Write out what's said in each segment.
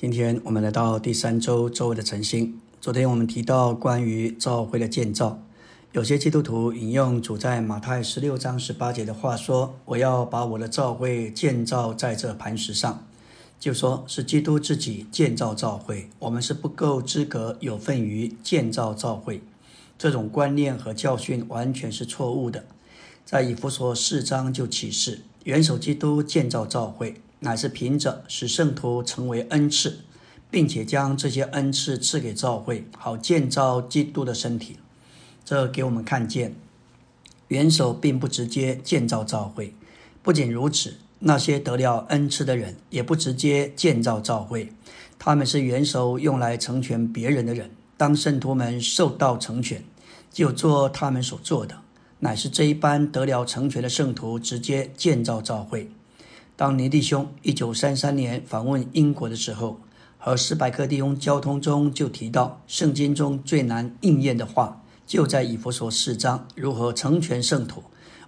今天我们来到第三周周围的晨星。昨天我们提到关于教会的建造，有些基督徒引用主在马太十六章十八节的话说：“我要把我的教会建造在这磐石上。”就说是基督自己建造教会，我们是不够资格有份于建造教会。这种观念和教训完全是错误的。在以弗所四章就启示，元首基督建造教会。乃是凭着使圣徒成为恩赐，并且将这些恩赐赐给教会，好建造基督的身体。这给我们看见，元首并不直接建造教会。不仅如此，那些得了恩赐的人也不直接建造教会，他们是元首用来成全别人的人。当圣徒们受到成全，就做他们所做的，乃是这一般得了成全的圣徒直接建造教会。当尼弟兄一九三三年访问英国的时候，和斯百克弟兄交通中就提到，圣经中最难应验的话，就在以弗所四章，如何成全圣徒，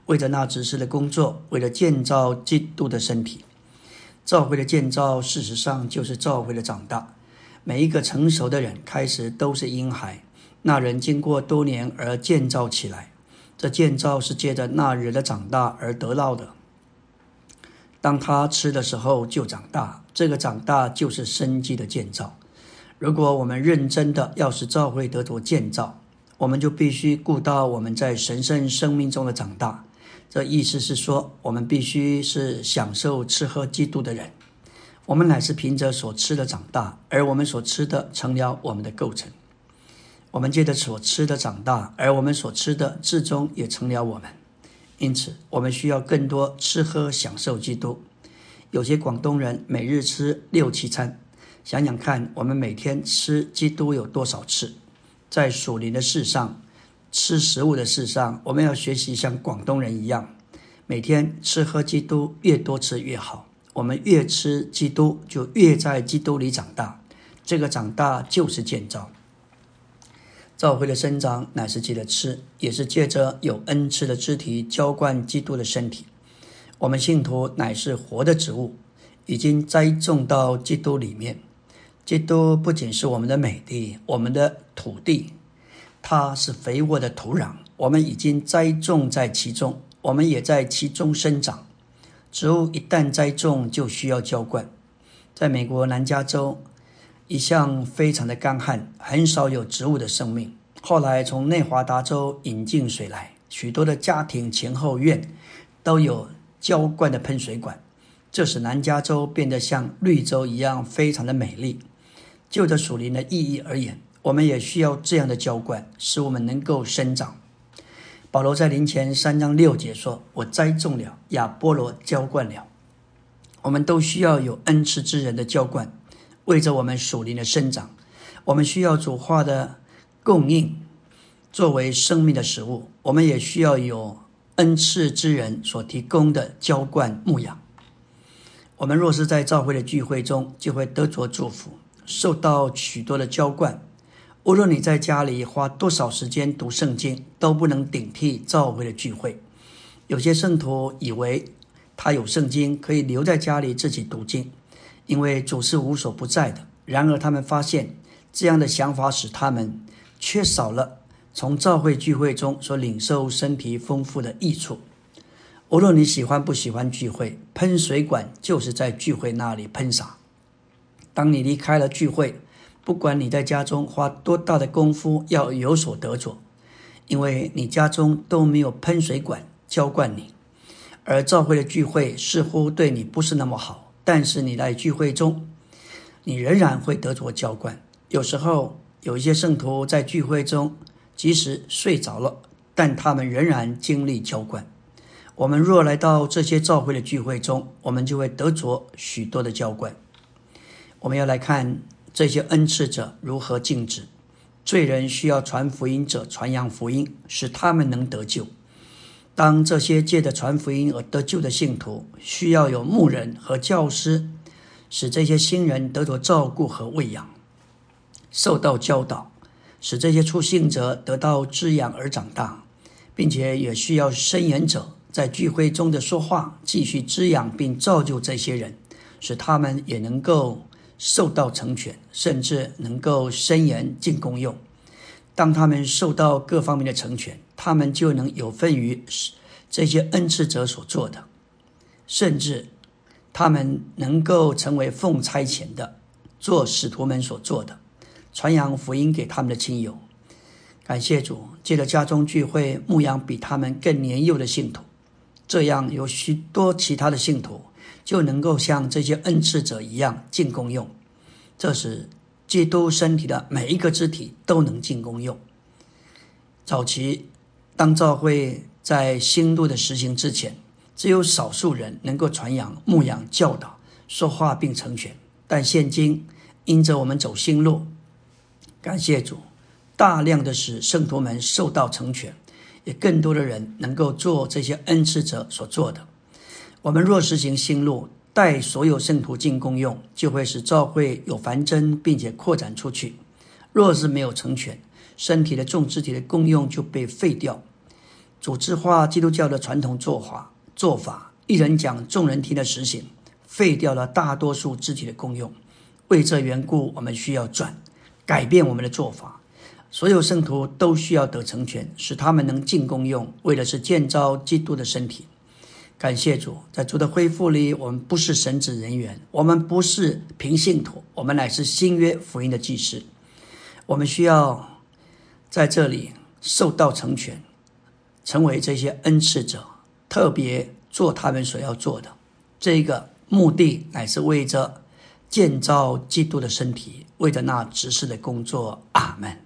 为着那指示的工作，为了建造基督的身体。教会的建造，事实上就是教会的长大。每一个成熟的人开始都是婴孩，那人经过多年而建造起来，这建造是借着那人的长大而得到的。当他吃的时候就长大，这个长大就是生机的建造。如果我们认真的要使教会得着建造，我们就必须顾到我们在神圣生命中的长大。这意思是说，我们必须是享受吃喝基督的人。我们乃是凭着所吃的长大，而我们所吃的成了我们的构成。我们借着所吃的长大，而我们所吃的至终也成了我们。因此，我们需要更多吃喝享受基督。有些广东人每日吃六七餐，想想看，我们每天吃基督有多少次？在属灵的事上，吃食物的事上，我们要学习像广东人一样，每天吃喝基督，越多吃越好。我们越吃基督，就越在基督里长大。这个长大就是建造。教会的生长乃是借着吃，也是借着有恩赐的肢体浇灌基督的身体。我们信徒乃是活的植物，已经栽种到基督里面。基督不仅是我们的美地，我们的土地，它是肥沃的土壤。我们已经栽种在其中，我们也在其中生长。植物一旦栽种，就需要浇灌。在美国南加州。一向非常的干旱，很少有植物的生命。后来从内华达州引进水来，许多的家庭前后院都有浇灌的喷水管，这使南加州变得像绿洲一样非常的美丽。就着属灵的意义而言，我们也需要这样的浇灌，使我们能够生长。保罗在林前三章六节说：“我栽种了，亚波罗浇灌了。”我们都需要有恩赐之人的浇灌。为着我们属灵的生长，我们需要主化的供应作为生命的食物。我们也需要有恩赐之人所提供的浇灌牧养。我们若是在教会的聚会中，就会得着祝福，受到许多的浇灌。无论你在家里花多少时间读圣经，都不能顶替教会的聚会。有些圣徒以为他有圣经，可以留在家里自己读经。因为主是无所不在的，然而他们发现这样的想法使他们缺少了从教会聚会中所领受身体丰富的益处。无论你喜欢不喜欢聚会，喷水管就是在聚会那里喷洒。当你离开了聚会，不管你在家中花多大的功夫要有所得着，因为你家中都没有喷水管浇灌你，而教会的聚会似乎对你不是那么好。但是你来聚会中，你仍然会得着浇灌。有时候有一些圣徒在聚会中，即使睡着了，但他们仍然经历浇灌。我们若来到这些教会的聚会中，我们就会得着许多的浇灌。我们要来看这些恩赐者如何禁止。罪人需要传福音者传扬福音，使他们能得救。当这些借着传福音而得救的信徒，需要有牧人和教师，使这些新人得着照顾和喂养，受到教导，使这些出信者得到滋养而长大，并且也需要伸言者在聚会中的说话，继续滋养并造就这些人，使他们也能够受到成全，甚至能够伸言进功用。当他们受到各方面的成全，他们就能有份于这些恩赐者所做的，甚至他们能够成为奉差遣的，做使徒们所做的，传扬福音给他们的亲友。感谢主，借着家中聚会牧养比他们更年幼的信徒，这样有许多其他的信徒就能够像这些恩赐者一样进功用。这时，基督身体的每一个肢体都能进功用。早期，当教会在新路的实行之前，只有少数人能够传扬、牧养、教导、说话并成全。但现今，因着我们走新路，感谢主。大量的使圣徒们受到成全，也更多的人能够做这些恩赐者所做的。我们若实行新路，带所有圣徒进公用，就会使教会有繁增，并且扩展出去。若是没有成全，身体的众肢体的功用就被废掉。组织化基督教的传统做法，做法一人讲，众人听的实行，废掉了大多数肢体的功用。为这缘故，我们需要转，改变我们的做法。所有圣徒都需要得成全，使他们能进功用，为的是建造基督的身体。感谢主，在主的恢复里，我们不是神职人员，我们不是平信徒，我们乃是新约福音的祭司。我们需要在这里受到成全，成为这些恩赐者，特别做他们所要做的。这个目的乃是为着建造基督的身体，为着那执事的工作。阿门。